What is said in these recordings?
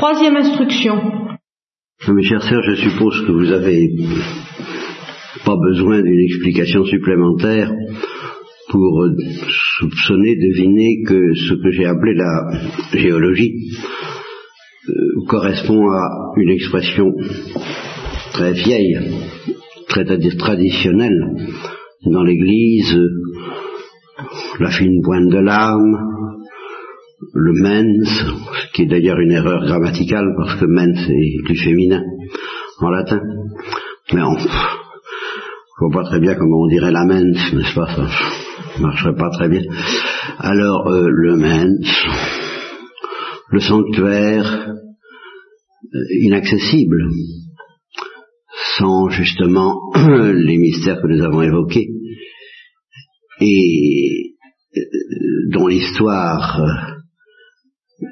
troisième instruction. Mes chers sœurs, je suppose que vous avez pas besoin d'une explication supplémentaire pour soupçonner, deviner que ce que j'ai appelé la géologie euh, correspond à une expression très vieille, très traditionnelle dans l'Église, la fine pointe de l'âme, le mens, ce qui est d'ailleurs une erreur grammaticale parce que mens est plus féminin en latin. Mais on, je vois pas très bien comment on dirait la mens, n'est-ce pas? Ça marcherait pas très bien. Alors euh, le mens, le sanctuaire euh, inaccessible, sans justement les mystères que nous avons évoqués et euh, dont l'histoire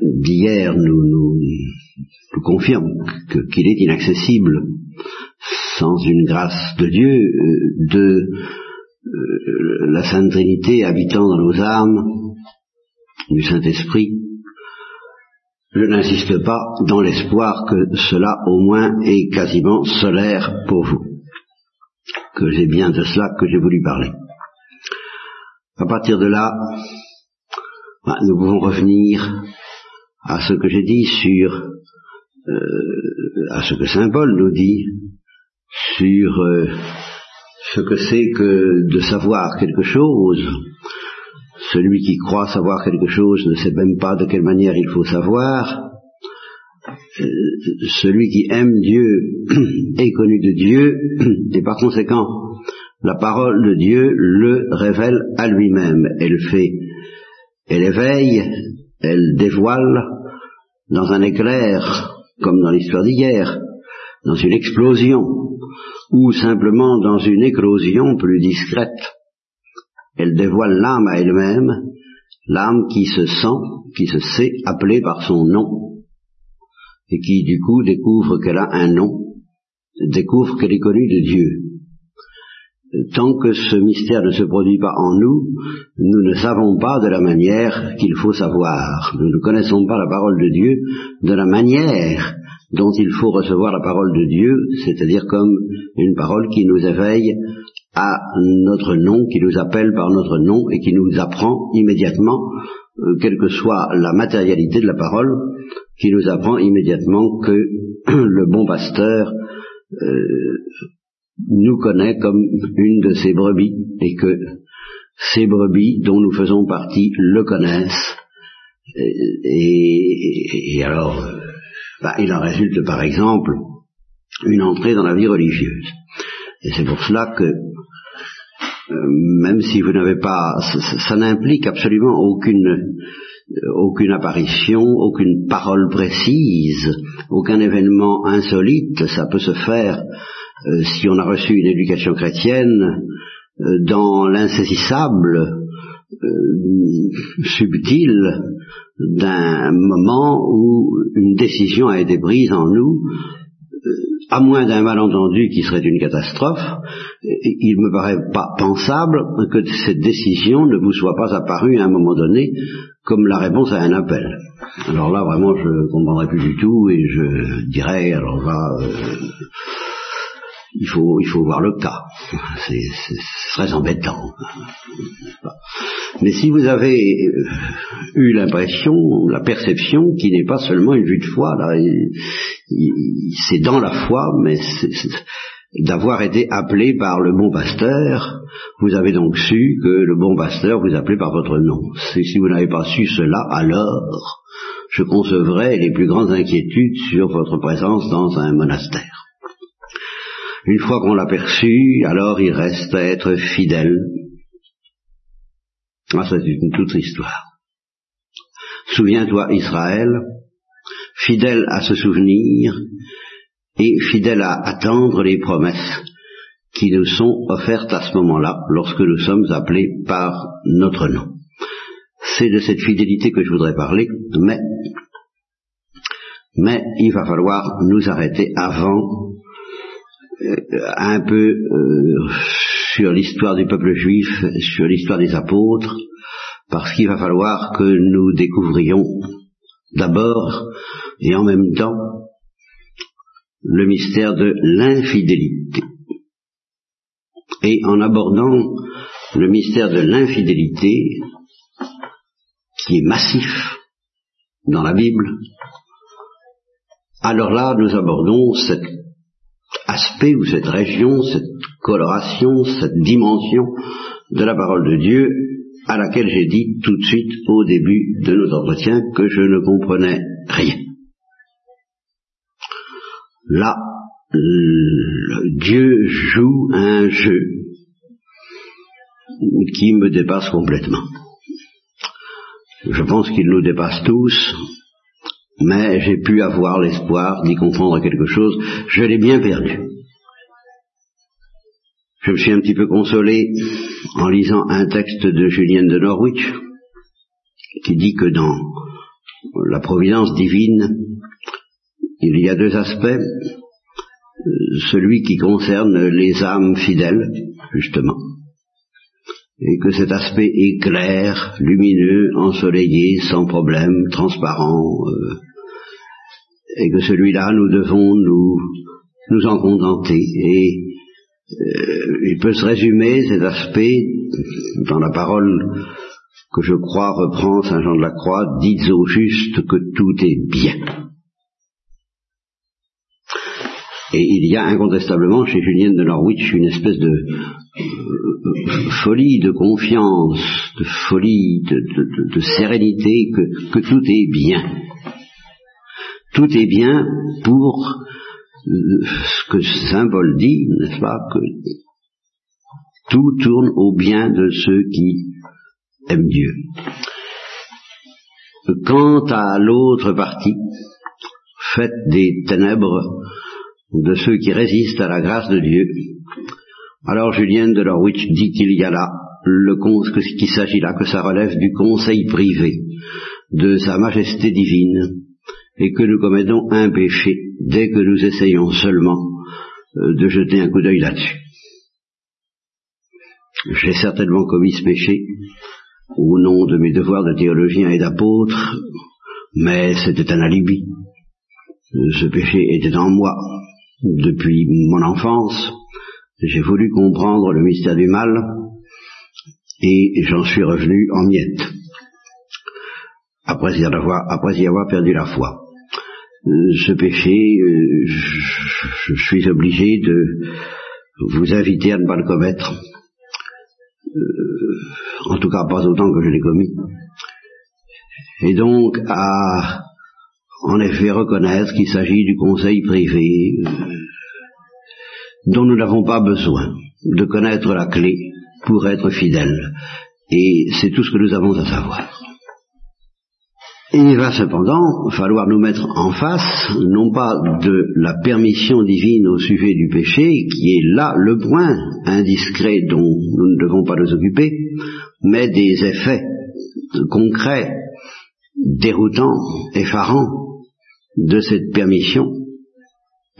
d'hier nous, nous, nous, confirme qu'il est inaccessible sans une grâce de Dieu, euh, de euh, la Sainte Trinité habitant dans nos âmes, du Saint-Esprit, je n'insiste pas dans l'espoir que cela au moins est quasiment solaire pour vous, que c'est bien de cela que j'ai voulu parler. À partir de là, bah, nous pouvons revenir à ce que j'ai dit sur, euh, à ce que Saint Paul nous dit sur euh, ce que c'est que de savoir quelque chose. Celui qui croit savoir quelque chose ne sait même pas de quelle manière il faut savoir. Euh, celui qui aime Dieu est connu de Dieu, et par conséquent, la parole de Dieu le révèle à lui-même. Elle fait, elle éveille, elle dévoile dans un éclair, comme dans l'histoire d'hier, dans une explosion, ou simplement dans une éclosion plus discrète. Elle dévoile l'âme à elle-même, l'âme qui se sent, qui se sait appelée par son nom, et qui du coup découvre qu'elle a un nom, découvre qu'elle est connue de Dieu. Tant que ce mystère ne se produit pas en nous, nous ne savons pas de la manière qu'il faut savoir. Nous ne connaissons pas la parole de Dieu de la manière dont il faut recevoir la parole de Dieu, c'est-à-dire comme une parole qui nous éveille à notre nom, qui nous appelle par notre nom et qui nous apprend immédiatement, euh, quelle que soit la matérialité de la parole, qui nous apprend immédiatement que le bon pasteur euh, nous connaît comme une de ses brebis et que ces brebis dont nous faisons partie le connaissent. Et, et alors, bah, il en résulte par exemple une entrée dans la vie religieuse. Et c'est pour cela que euh, même si vous n'avez pas, ça, n'implique absolument aucune, aucune apparition, aucune parole précise, aucun événement insolite. Ça peut se faire euh, si on a reçu une éducation chrétienne dans l'insaisissable, subtil d'un moment où une décision a été prise en nous, euh, à moins d'un malentendu qui serait une catastrophe, il me paraît pas pensable que cette décision ne vous soit pas apparue à un moment donné comme la réponse à un appel. Alors là, vraiment, je ne comprendrai plus du tout et je dirais, alors là, euh, il faut, il faut voir le cas. C'est très embêtant. Mais si vous avez euh, eu l'impression, la perception, qui n'est pas seulement une vue de foi, là, c'est dans la foi, mais d'avoir été appelé par le bon pasteur, vous avez donc su que le bon pasteur vous appelait par votre nom. Si vous n'avez pas su cela, alors je concevrais les plus grandes inquiétudes sur votre présence dans un monastère. Une fois qu'on l'a perçu, alors il reste à être fidèle. Ah, c'est une toute histoire. Souviens-toi, Israël, fidèle à se souvenir et fidèle à attendre les promesses qui nous sont offertes à ce moment-là, lorsque nous sommes appelés par notre nom. C'est de cette fidélité que je voudrais parler, mais, mais il va falloir nous arrêter avant un peu euh, sur l'histoire du peuple juif, sur l'histoire des apôtres, parce qu'il va falloir que nous découvrions d'abord et en même temps le mystère de l'infidélité. Et en abordant le mystère de l'infidélité, qui est massif dans la Bible, alors là, nous abordons cet ou cette région, cette coloration, cette dimension de la parole de Dieu à laquelle j'ai dit tout de suite au début de nos entretiens que je ne comprenais rien. Là, Dieu joue un jeu qui me dépasse complètement. Je pense qu'il nous dépasse tous, mais j'ai pu avoir l'espoir d'y comprendre quelque chose. Je l'ai bien perdu. Je me suis un petit peu consolé en lisant un texte de Julienne de Norwich qui dit que dans la providence divine, il y a deux aspects. Celui qui concerne les âmes fidèles, justement, et que cet aspect est clair, lumineux, ensoleillé, sans problème, transparent, euh, et que celui-là, nous devons nous, nous en contenter. Et euh, il peut se résumer cet aspect dans la parole que je crois reprend Saint Jean de la Croix, dites au juste que tout est bien. Et il y a incontestablement chez Julienne de Norwich une espèce de euh, folie de confiance, de folie, de, sérénité, que, tout est bien. Tout est bien pour ce que ce symbole dit, n'est-ce pas, que tout tourne au bien de ceux qui aiment Dieu. Quant à l'autre partie, faite des ténèbres, de ceux qui résistent à la grâce de Dieu. Alors Julien de Norwich dit qu'il y a là le qu'il s'agit là que ça relève du conseil privé de Sa Majesté divine et que nous commettons un péché dès que nous essayons seulement euh, de jeter un coup d'œil là-dessus. J'ai certainement commis ce péché au nom de mes devoirs de théologien et d'apôtre, mais c'était un alibi. Ce péché était en moi, depuis mon enfance, j'ai voulu comprendre le mystère du mal et j'en suis revenu en miettes, après y avoir perdu la foi. Euh, ce péché, euh, je, suis obligé de vous inviter à ne pas le commettre, euh, en tout cas pas autant que je l'ai commis, et donc à en effet reconnaître qu'il s'agit du conseil privé dont nous n'avons pas besoin de connaître la clé pour être fidèles. Et c'est tout ce que nous avons à savoir. Il va cependant falloir nous mettre en face, non pas de la permission divine au sujet du péché, qui est là le point indiscret dont nous ne devons pas nous occuper, mais des effets concrets, déroutants, effarants, de cette permission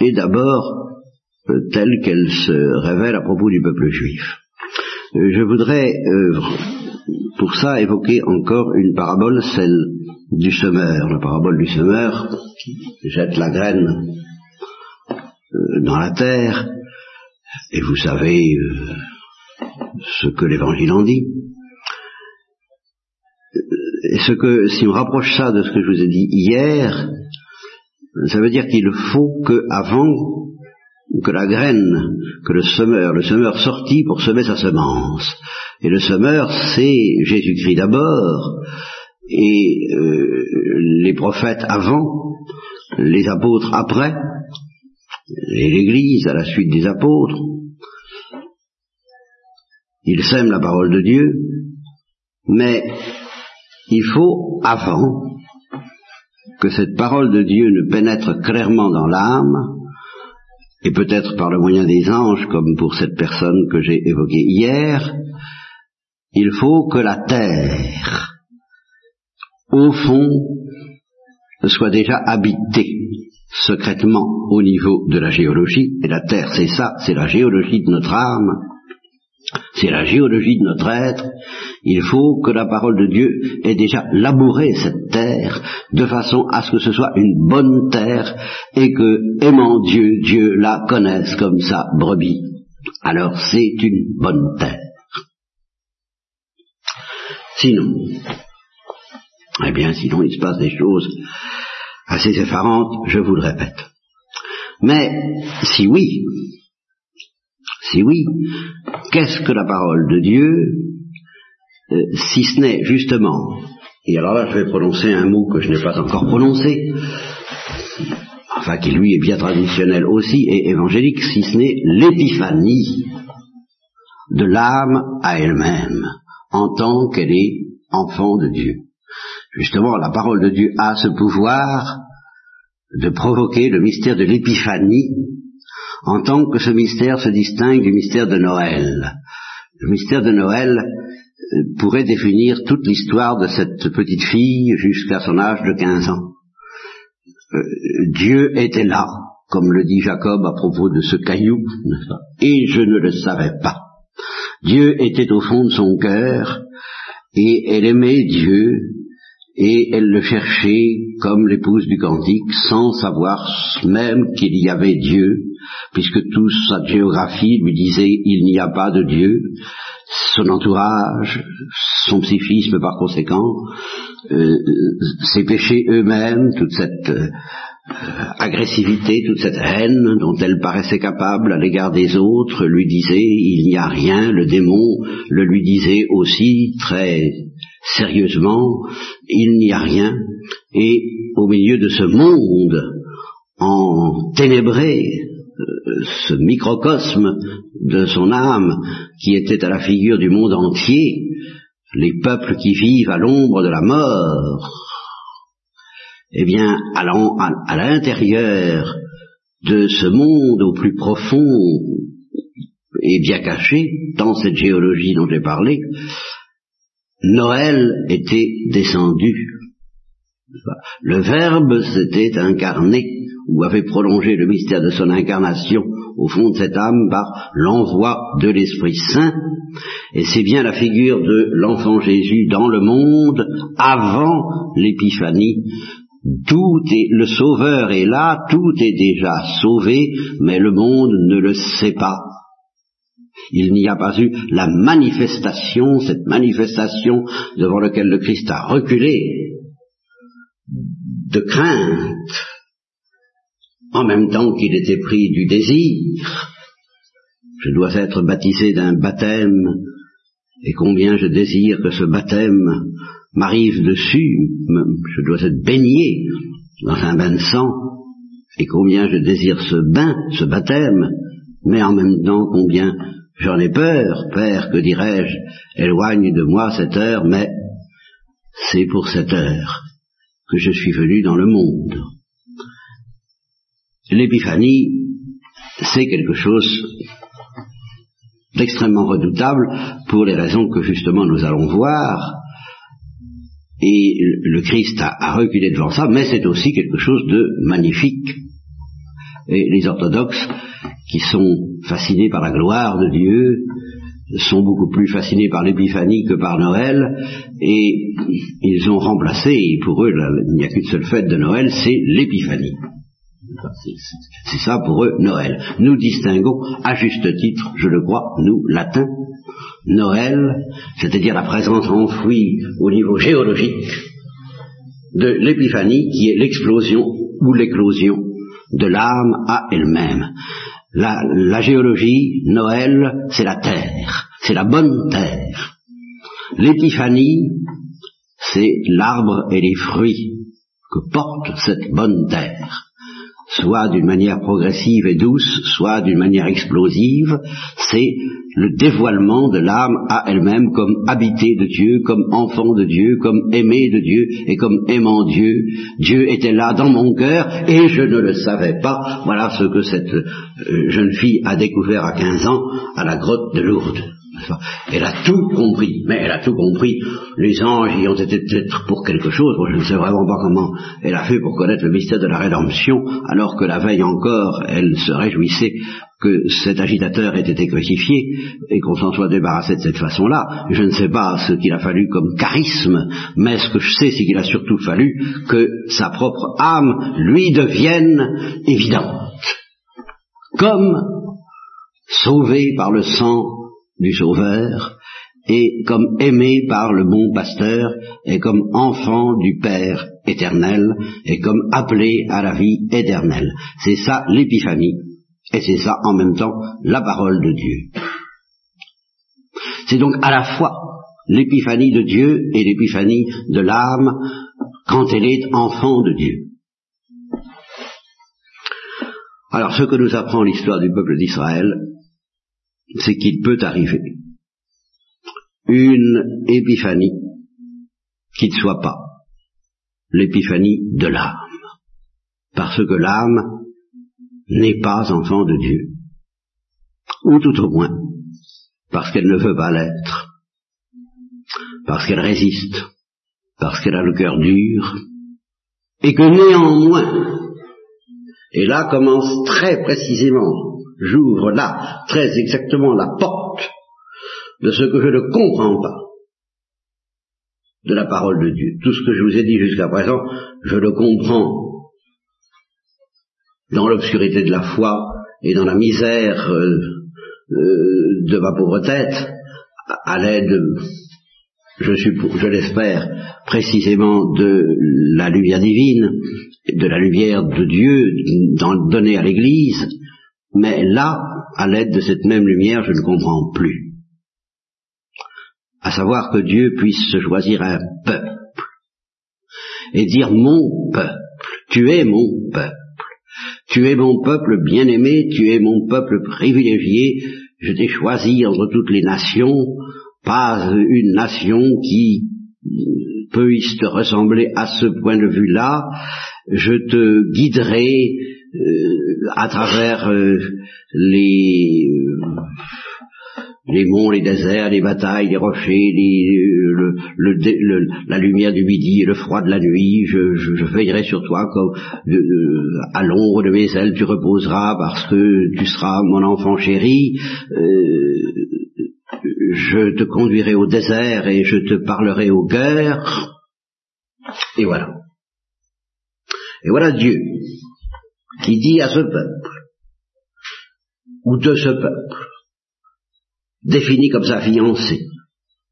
est d'abord telle qu'elle se révèle à propos du peuple juif. Euh, je voudrais euh, pour ça évoquer encore une parabole, celle du semeur, la parabole du semeur jette la graine dans la terre, et vous savez ce que l'évangile en dit. Et ce que, si on rapproche ça de ce que je vous ai dit hier, ça veut dire qu'il faut que avant que la graine, que le semeur, le semeur sortit pour semer sa semence. Et le semeur, c'est Jésus-Christ d'abord, et euh, les prophètes avant, les apôtres après, et l'Église à la suite des apôtres. Ils sèment la parole de Dieu, mais il faut avant que cette parole de Dieu ne pénètre clairement dans l'âme, et peut-être par le moyen des anges, comme pour cette personne que j'ai évoquée hier, il faut que la terre, au fond, soit déjà habitée secrètement au niveau de la géologie, et la terre c'est ça, c'est la géologie de notre âme, c'est la géologie de notre être, il faut que la parole de Dieu ait déjà labouré cette terre de façon à ce que ce soit une bonne terre et que, aimant Dieu, Dieu la connaisse comme sa brebis. Alors c'est une bonne terre. Sinon, eh bien sinon il se passe des choses assez effarantes, je vous le répète. Mais si oui, si oui, qu'est-ce que la parole de Dieu, euh, si ce n'est justement, et alors là je vais prononcer un mot que je n'ai pas encore prononcé, enfin qui lui est bien traditionnel aussi et évangélique, si ce n'est l'épiphanie de l'âme à elle-même, en tant qu'elle est enfant de Dieu. Justement, la parole de Dieu a ce pouvoir de provoquer le mystère de l'épiphanie en tant que ce mystère se distingue du mystère de Noël. Le mystère de Noël euh, pourrait définir toute l'histoire de cette petite fille jusqu'à son âge de 15 ans. Euh, Dieu était là, comme le dit Jacob à propos de ce caillou, et je ne le savais pas. Dieu était au fond de son cœur, et elle aimait Dieu, et elle le cherchait comme l'épouse du cantique, sans savoir même qu'il y avait Dieu, puisque toute sa géographie lui disait il n'y a pas de Dieu, son entourage, son psychisme par conséquent, euh, ses péchés eux-mêmes, toute cette euh, agressivité, toute cette haine dont elle paraissait capable à l'égard des autres, lui disait il n'y a rien, le démon le lui disait aussi très sérieusement, il n'y a rien, et au milieu de ce monde en ténébré, euh, ce microcosme de son âme qui était à la figure du monde entier, les peuples qui vivent à l'ombre de la mort, eh bien, à l'intérieur de ce monde au plus profond et bien caché, dans cette géologie dont j'ai parlé, Noël était descendu. Le Verbe s'était incarné ou avait prolongé le mystère de son incarnation au fond de cette âme par l'envoi de l'Esprit Saint, et c'est bien la figure de l'enfant Jésus dans le monde avant l'épiphanie. Tout est, le Sauveur est là, tout est déjà sauvé, mais le monde ne le sait pas. Il n'y a pas eu la manifestation, cette manifestation devant laquelle le Christ a reculé, de crainte, en même temps qu'il était pris du désir. Je dois être baptisé d'un baptême, et combien je désire que ce baptême m'arrive dessus, je dois être baigné dans un bain de sang, et combien je désire ce bain, ce baptême, mais en même temps combien j'en ai peur, Père, que dirais-je, éloigne de moi cette heure, mais c'est pour cette heure que je suis venu dans le monde. L'épiphanie, c'est quelque chose d'extrêmement redoutable pour les raisons que justement nous allons voir. Et le Christ a, reculé devant ça, mais c'est aussi quelque chose de magnifique. Et les orthodoxes, qui sont fascinés par la gloire de Dieu, sont beaucoup plus fascinés par l'épiphanie que par Noël, et ils ont remplacé, et pour eux, il n'y a qu'une seule fête de Noël, c'est l'épiphanie. C'est ça pour eux Noël. Nous distinguons à juste titre, je le crois, nous, latins, Noël, c'est-à-dire la présence enfouie au niveau géologique de l'épiphanie qui est l'explosion ou l'éclosion de l'âme à elle-même. La, la, géologie, Noël, c'est la terre, c'est la bonne terre. L'épiphanie, c'est l'arbre et les fruits que porte cette bonne terre soit d'une manière progressive et douce, soit d'une manière explosive, c'est le dévoilement de l'âme à elle-même comme habité de Dieu, comme enfant de Dieu, comme aimé de Dieu et comme aimant Dieu. Dieu était là dans mon cœur et je ne le savais pas. Voilà ce que cette euh, jeune fille a découvert à 15 ans à la grotte de Lourdes. Elle a tout compris, mais elle a tout compris. Les anges y ont été peut-être pour quelque chose, je ne sais vraiment pas comment elle a fait pour connaître le mystère de la rédemption, alors que la veille encore, elle se réjouissait que cet agitateur ait été crucifié et qu'on s'en soit débarrassé de cette façon-là. Je ne sais pas ce qu'il a fallu comme charisme, mais ce que je sais, c'est qu'il a surtout fallu que sa propre âme lui devienne évidente. Comme sauvé par le sang du Sauveur, et comme aimé par le bon pasteur, et comme enfant du Père éternel, et comme appelé à la vie éternelle. C'est ça l'épiphanie, et c'est ça en même temps la parole de Dieu. C'est donc à la fois l'épiphanie de Dieu et l'épiphanie de l'âme quand elle est enfant de Dieu. Alors ce que nous apprend l'histoire du peuple d'Israël, c'est qu'il peut arriver. Une épiphanie qui ne soit pas l'épiphanie de l'âme, parce que l'âme n'est pas enfant de Dieu, ou tout au moins parce qu'elle ne veut pas l'être, parce qu'elle résiste, parce qu'elle a le cœur dur, et que néanmoins, et là commence très précisément j'ouvre là très exactement la porte de ce que je ne comprends pas de la parole de Dieu. Tout ce que je vous ai dit jusqu'à présent, je le comprends dans l'obscurité de la foi et dans la misère euh, euh, de ma pauvre tête, à l'aide, je, je l'espère, précisément de la lumière divine, de la lumière de Dieu donnée à l'Église, mais là, à l'aide de cette même lumière, je ne comprends plus. À savoir que Dieu puisse se choisir un peuple et dire mon peuple, tu es mon peuple, tu es mon peuple bien-aimé, tu es mon peuple privilégié, je t'ai choisi entre toutes les nations, pas une nation qui peut te ressembler à ce point de vue-là, je te guiderai à travers euh, les euh, les monts, les déserts, les batailles, les rochers, le, le, la lumière du midi et le froid de la nuit, je, je, veillerai sur toi comme à l'ombre de mes ailes tu reposeras parce que tu seras mon enfant chéri. je te conduirai au désert et je te parlerai au cœur. Et voilà. Et voilà Dieu qui dit à ce peuple, ou de ce peuple, défini comme sa fiancée,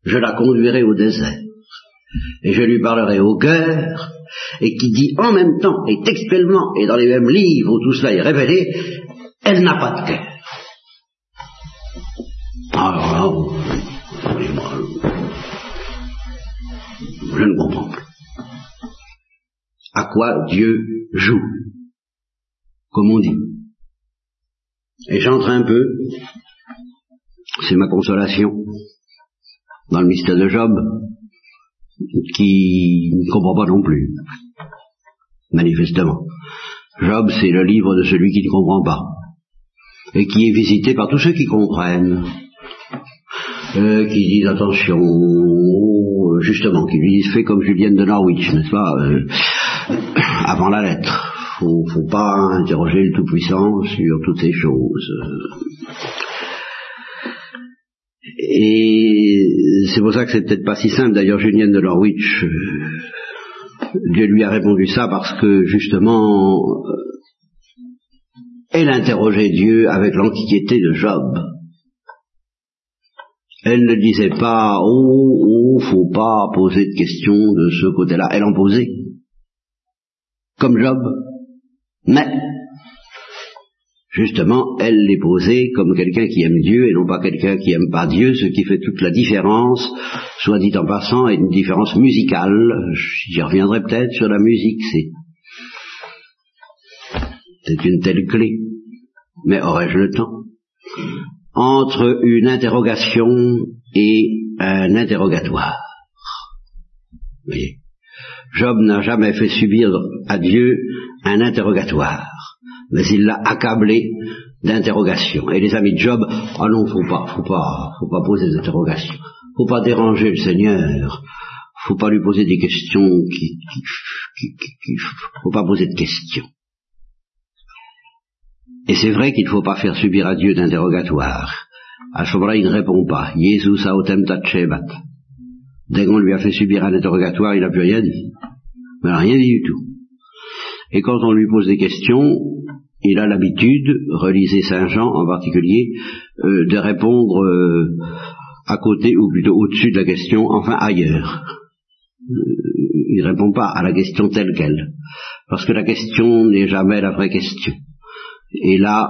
je la conduirai au désert, et je lui parlerai au cœur, et qui dit en même temps, et textuellement, et dans les mêmes livres où tout cela est révélé, elle n'a pas de cœur. Alors moi je ne comprends plus. À quoi Dieu joue? Comme on dit. Et j'entre un peu, c'est ma consolation, dans le mystère de Job, qui ne comprend pas non plus, manifestement. Job, c'est le livre de celui qui ne comprend pas, et qui est visité par tous ceux qui comprennent, euh, qui disent attention, justement, qui lui disent fais comme Julienne de Norwich, n'est-ce pas, euh, avant la lettre faut, faut pas interroger le Tout-Puissant sur toutes ces choses. Et c'est pour ça que c'est peut-être pas si simple. D'ailleurs, Julienne de Norwich, euh, Dieu lui a répondu ça parce que justement, euh, elle interrogeait Dieu avec l'antiquité de Job. Elle ne disait pas, oh, oh, faut pas poser de questions de ce côté-là. Elle en posait. Comme Job. Mais, justement, elle l'est posée comme quelqu'un qui aime Dieu et non pas quelqu'un qui aime pas Dieu, ce qui fait toute la différence, soit dit en passant, est une différence musicale. J'y reviendrai peut-être sur la musique, c'est, c'est une telle clé. Mais aurais-je le temps? Entre une interrogation et un interrogatoire. Vous voyez? Job n'a jamais fait subir à Dieu un interrogatoire, mais il l'a accablé d'interrogation. Et les amis de Job, ah non, faut pas, faut pas, faut pas poser des interrogations. Faut pas déranger le Seigneur. Faut pas lui poser des questions qui, qui, qui, faut pas poser de questions. Et c'est vrai qu'il ne faut pas faire subir à Dieu d'interrogatoire. À ce moment-là, il ne répond pas. Jésus autem tachebat. Dès qu'on lui a fait subir un interrogatoire, il n'a plus rien dit. Il n'a rien dit du tout. Et quand on lui pose des questions, il a l'habitude, relisez Saint Jean en particulier, euh, de répondre euh, à côté ou plutôt au-dessus de la question, enfin ailleurs. Euh, il ne répond pas à la question telle qu'elle, parce que la question n'est jamais la vraie question. Et là,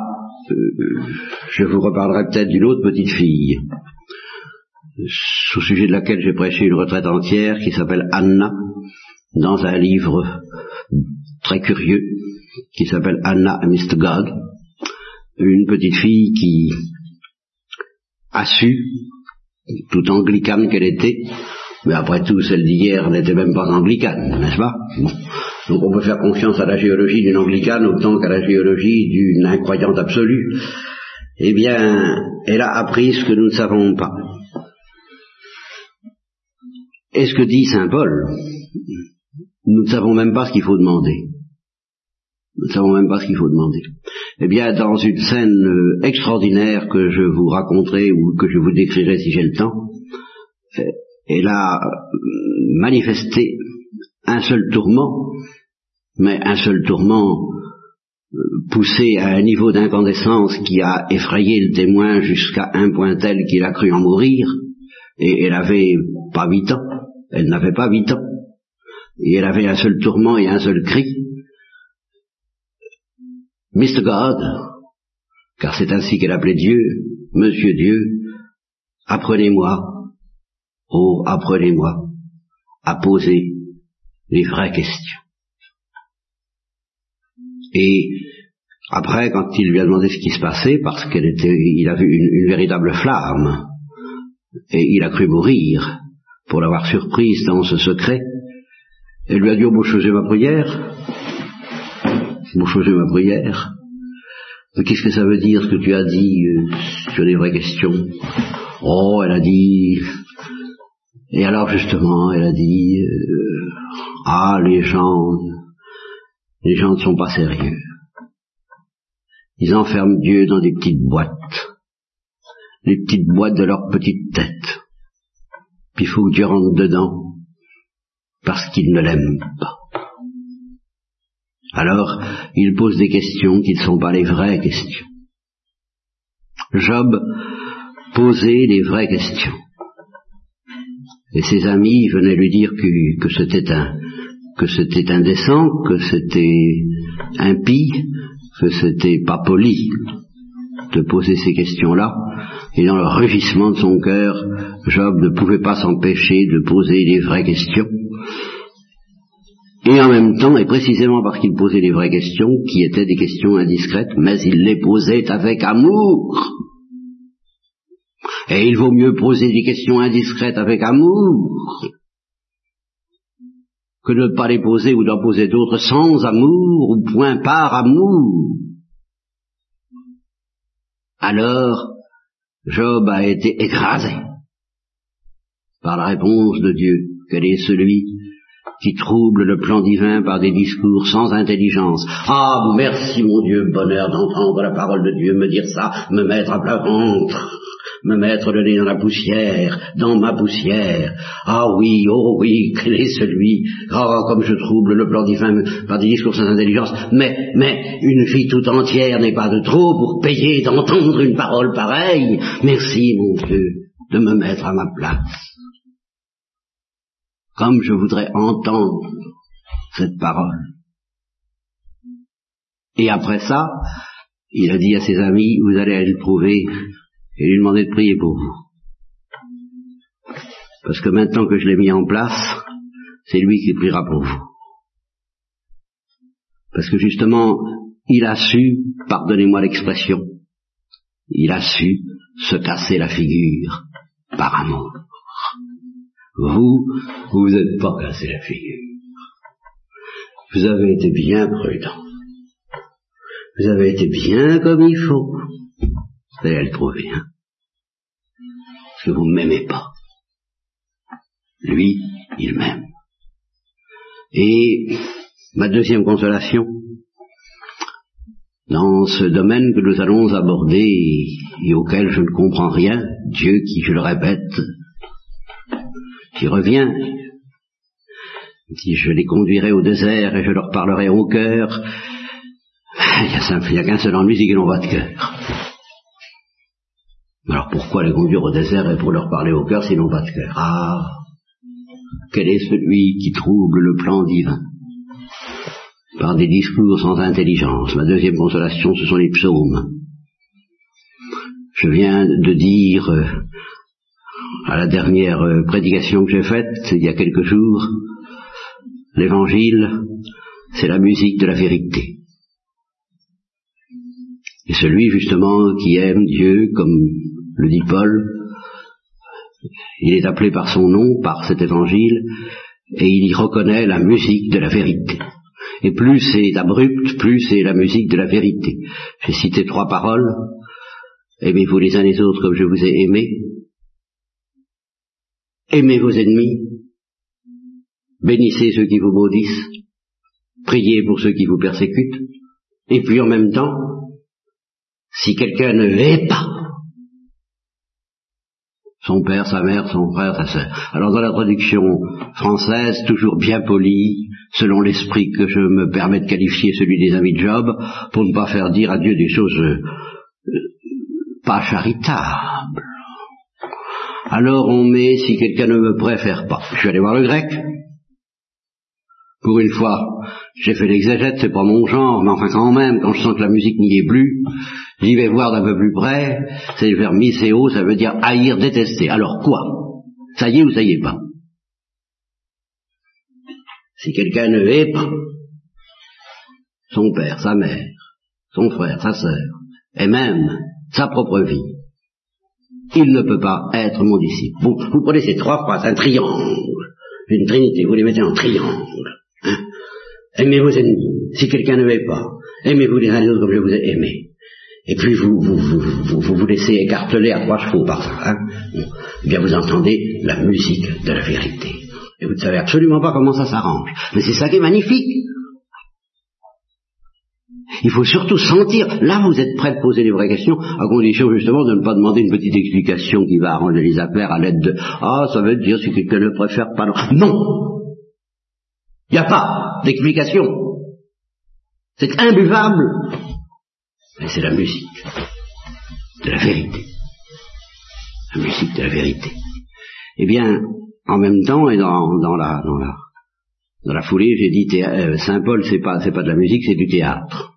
je vous reparlerai peut-être d'une autre petite fille, au sujet de laquelle j'ai prêché une retraite entière, qui s'appelle Anna, dans un livre très curieux qui s'appelle Anna Mistgag, une petite fille qui a su, tout anglicane qu'elle était, mais après tout, celle d'hier n'était même pas anglicane, n'est-ce pas? Donc on peut faire confiance à la géologie d'une anglicane autant qu'à la géologie d'une incroyante absolue. Eh bien, elle a appris ce que nous ne savons pas. Et ce que dit Saint Paul, nous ne savons même pas ce qu'il faut demander. Nous ne savons même pas ce qu'il faut demander. Eh bien, dans une scène euh, extraordinaire que je vous raconterai ou que je vous décrirai si j'ai le temps, euh, elle a euh, manifesté un seul tourment, mais un seul tourment poussé à un niveau d'incandescence qui a effrayé le témoin jusqu'à un point tel qu'il a cru en mourir, et elle avait pas huit ans, elle n'avait pas huit ans, et elle avait un seul tourment et un seul cri, Mr. God, car c'est ainsi qu'elle appelait Dieu, Monsieur Dieu, apprenez-moi, oh, apprenez-moi à poser les vraies questions. Et après, quand il lui a demandé ce qui se passait, parce qu'elle était, a vu une, véritable flamme, et il a cru mourir pour l'avoir surprise dans ce secret, elle lui a dit, oh, changer ma prière, vous changer ma prière. Qu'est-ce que ça veut dire ce que tu as dit euh, sur les vraies questions? Oh, elle a dit. Et alors justement, elle a dit euh, Ah, les gens, les gens ne sont pas sérieux. Ils enferment Dieu dans des petites boîtes, les petites boîtes de leur petite tête. Puis il faut que Dieu rentre dedans parce qu'ils ne l'aiment pas. Alors, il pose des questions qui ne sont pas les vraies questions. Job posait les vraies questions. Et ses amis venaient lui dire que, c'était un, que c'était indécent, que c'était impie, que c'était pas poli de poser ces questions-là. Et dans le rugissement de son cœur, Job ne pouvait pas s'empêcher de poser les vraies questions. Et en même temps, et précisément parce qu'il posait les vraies questions, qui étaient des questions indiscrètes, mais il les posait avec amour. Et il vaut mieux poser des questions indiscrètes avec amour que de ne pas les poser ou d'en poser d'autres sans amour ou point par amour. Alors, Job a été écrasé par la réponse de Dieu. Quel est celui qui trouble le plan divin par des discours sans intelligence. Ah, merci mon Dieu, bonheur d'entendre la parole de Dieu me dire ça, me mettre à plat ventre, me mettre le nez dans la poussière, dans ma poussière. Ah oui, oh oui, quel est celui, oh, comme je trouble le plan divin par des discours sans intelligence, mais, mais, une vie tout entière n'est pas de trop pour payer d'entendre une parole pareille. Merci mon Dieu de me mettre à ma place comme je voudrais entendre cette parole. Et après ça, il a dit à ses amis, vous allez aller le trouver et lui demander de prier pour vous. Parce que maintenant que je l'ai mis en place, c'est lui qui priera pour vous. Parce que justement, il a su, pardonnez-moi l'expression, il a su se casser la figure par amour. Vous, vous n'êtes pas cassé la figure. Vous avez été bien prudent. Vous avez été bien comme il faut. Vous allez le trouver, hein. Parce que vous ne m'aimez pas. Lui, il m'aime. Et ma deuxième consolation, dans ce domaine que nous allons aborder et auquel je ne comprends rien, Dieu qui, je le répète, qui revient, dit je les conduirai au désert et je leur parlerai au cœur, il n'y a, qu'un seul ennui, c'est qu'ils n'ont pas de cœur. Alors pourquoi les conduire au désert et pour leur parler au cœur s'ils n'ont pas de cœur? Ah Quel est celui qui trouble le plan divin? Par des discours sans intelligence Ma deuxième consolation, ce sont les psaumes. Je viens de dire euh, à la dernière euh, prédication que j'ai faite il y a quelques jours, l'évangile, c'est la musique de la vérité. Et celui justement qui aime Dieu, comme le dit Paul, il est appelé par son nom, par cet évangile, et il y reconnaît la musique de la vérité. Et plus c'est abrupt, plus c'est la musique de la vérité. J'ai cité trois paroles. Aimez-vous les uns les autres comme je vous ai aimés. Aimez vos ennemis. Bénissez ceux qui vous maudissent. Priez pour ceux qui vous persécutent. Et puis en même temps, si quelqu'un ne l'est pas, son père, sa mère, son frère, sa sœur. Alors dans la traduction française, toujours bien polie, selon l'esprit que je me permets de qualifier celui des amis de Job, pour ne pas faire dire à Dieu des choses euh, pas charitables. Alors on met si quelqu'un ne me préfère pas. Je suis allé voir le grec. Pour une fois, j'ai fait l'exégète, c'est pas mon genre, mais enfin quand même, quand je sens que la musique n'y est plus, J'y vais voir d'un peu plus près, c'est le verbe miseo, ça veut dire haïr, détester. Alors quoi? Ça y est ou ça y est pas? Si quelqu'un ne hait pas son père, sa mère, son frère, sa sœur, et même sa propre vie, il ne peut pas être mon disciple. Vous, vous prenez ces trois phrases, un triangle, une trinité, vous les mettez en triangle. Hein Aimez vos ennemis. Si quelqu'un ne hait pas, aimez-vous les uns les autres comme je vous ai aimé. Et puis vous vous, vous, vous, vous laissez écarteler à trois chevaux par ça. Hein eh bien vous entendez la musique de la vérité. Et vous ne savez absolument pas comment ça s'arrange. Mais c'est ça qui est magnifique. Il faut surtout sentir, là vous êtes prêt à poser les vraies questions, à condition justement de ne pas demander une petite explication qui va arranger les affaires à l'aide de Ah, ça veut dire si quelqu'un ne préfère pas. Non Il n'y a pas d'explication. C'est imbuvable. Mais c'est la musique de la vérité. La musique de la vérité. Eh bien, en même temps, et dans, dans la, dans la, dans la foulée, j'ai dit euh, Saint Paul, c'est pas, c'est pas de la musique, c'est du théâtre.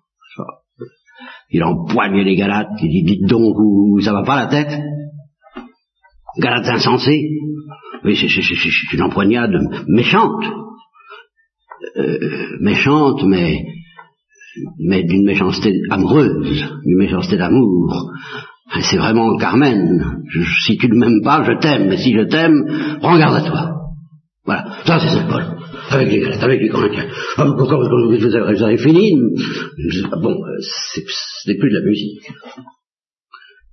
Il empoigne les Galates, il dit dites donc, vous, ça va pas la tête? Galates insensés Oui, c'est une empoignade méchante. Euh, méchante, mais mais d'une méchanceté amoureuse, d'une méchanceté d'amour. C'est vraiment Carmen. si tu ne m'aimes pas, je t'aime, mais si je t'aime, prends garde à toi. Voilà, ça c'est Saint Paul, avec les avec les Corinthiens. Ah, pourquoi vous avez fini Bon, ce n'est plus de la musique.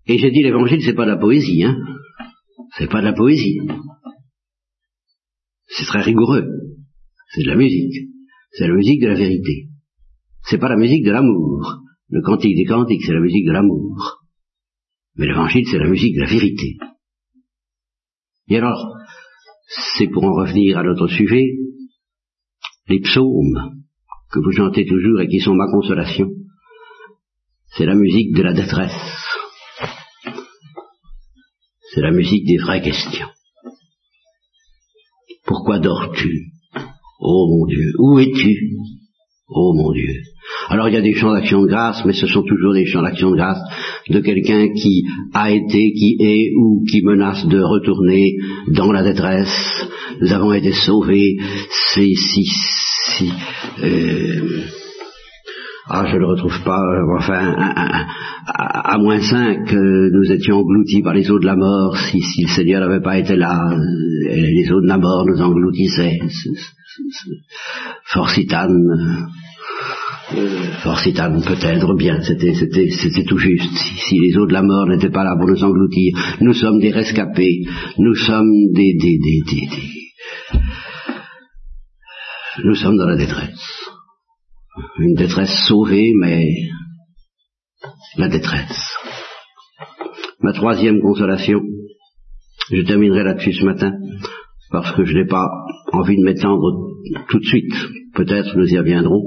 Et j'ai dit l'évangile, c'est pas de la poésie, hein. C'est pas de la poésie. C'est très rigoureux. C'est de la musique. C'est la musique de la vérité. C'est pas la musique de l'amour. Le cantique des cantiques, c'est la musique de l'amour. Mais l'évangile, c'est la musique de la vérité. Et alors, c'est pour en revenir à notre sujet, les psaumes que vous chantez toujours et qui sont ma consolation, c'est la musique de la détresse. C'est la musique des vraies questions. Pourquoi dors-tu? Oh mon Dieu, où es-tu? Oh mon Dieu. Alors il y a des chants d'action de grâce, mais ce sont toujours des chants d'action de grâce de quelqu'un qui a été, qui est ou qui menace de retourner dans la détresse. Nous avons été sauvés. C'est si, si. Euh, ah, je ne le retrouve pas. Enfin, à, moins cinq, euh, nous étions engloutis par les eaux de la mort. Si, si le Seigneur n'avait pas été là, euh, les eaux de la mort nous engloutissaient. Forcitane euh, peut-être bien, c'était, c'était, c'était tout juste. Si, les eaux de la mort n'étaient pas là pour nous engloutir, nous sommes des rescapés, nous sommes des, des, des, des, nous sommes dans la détresse. Une détresse sauvée, mais la détresse. Ma troisième consolation, je terminerai là-dessus ce matin, parce que je n'ai pas envie de m'étendre tout de suite. Peut-être nous y reviendrons.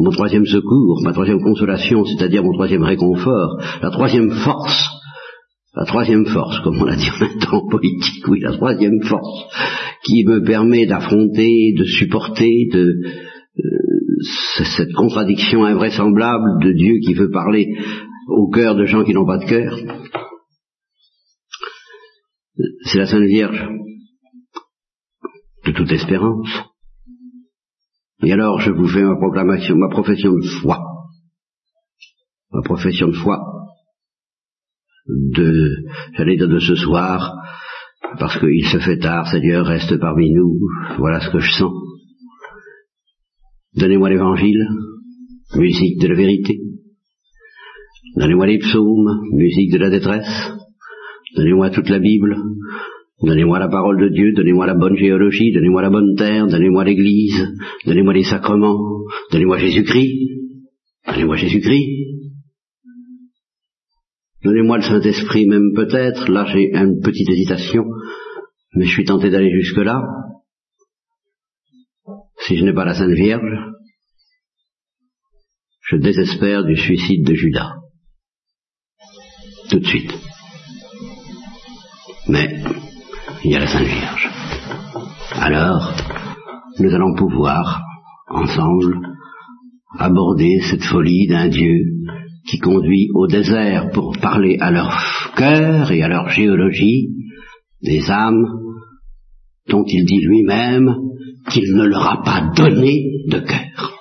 Mon troisième secours, ma troisième consolation, c'est-à-dire mon troisième réconfort, la troisième force, la troisième force, comme on l'a dit en un temps politique, oui, la troisième force, qui me permet d'affronter, de supporter, euh, cette contradiction invraisemblable de Dieu qui veut parler au cœur de gens qui n'ont pas de cœur, c'est la Sainte Vierge de toute espérance. Et alors je vous fais ma proclamation, ma profession de foi. Ma profession de foi de, j'allais de ce soir, parce qu'il se fait tard, Seigneur reste parmi nous, voilà ce que je sens. Donnez-moi l'évangile, musique de la vérité. Donnez-moi les psaumes, musique de la détresse. Donnez-moi toute la Bible, Donnez-moi la parole de Dieu, donnez-moi la bonne géologie, donnez-moi la bonne terre, donnez-moi l'Église, donnez-moi les sacrements, donnez-moi Jésus-Christ, donnez-moi Jésus-Christ. Donnez-moi le Saint-Esprit même peut-être, là j'ai une petite hésitation, mais je suis tenté d'aller jusque-là. Si je n'ai pas la Sainte Vierge, je désespère du suicide de Judas. Tout de suite. Mais il y a la Sainte Vierge. Alors, nous allons pouvoir, ensemble, aborder cette folie d'un Dieu qui conduit au désert pour parler à leur cœur et à leur géologie des âmes dont il dit lui-même qu'il ne leur a pas donné de cœur.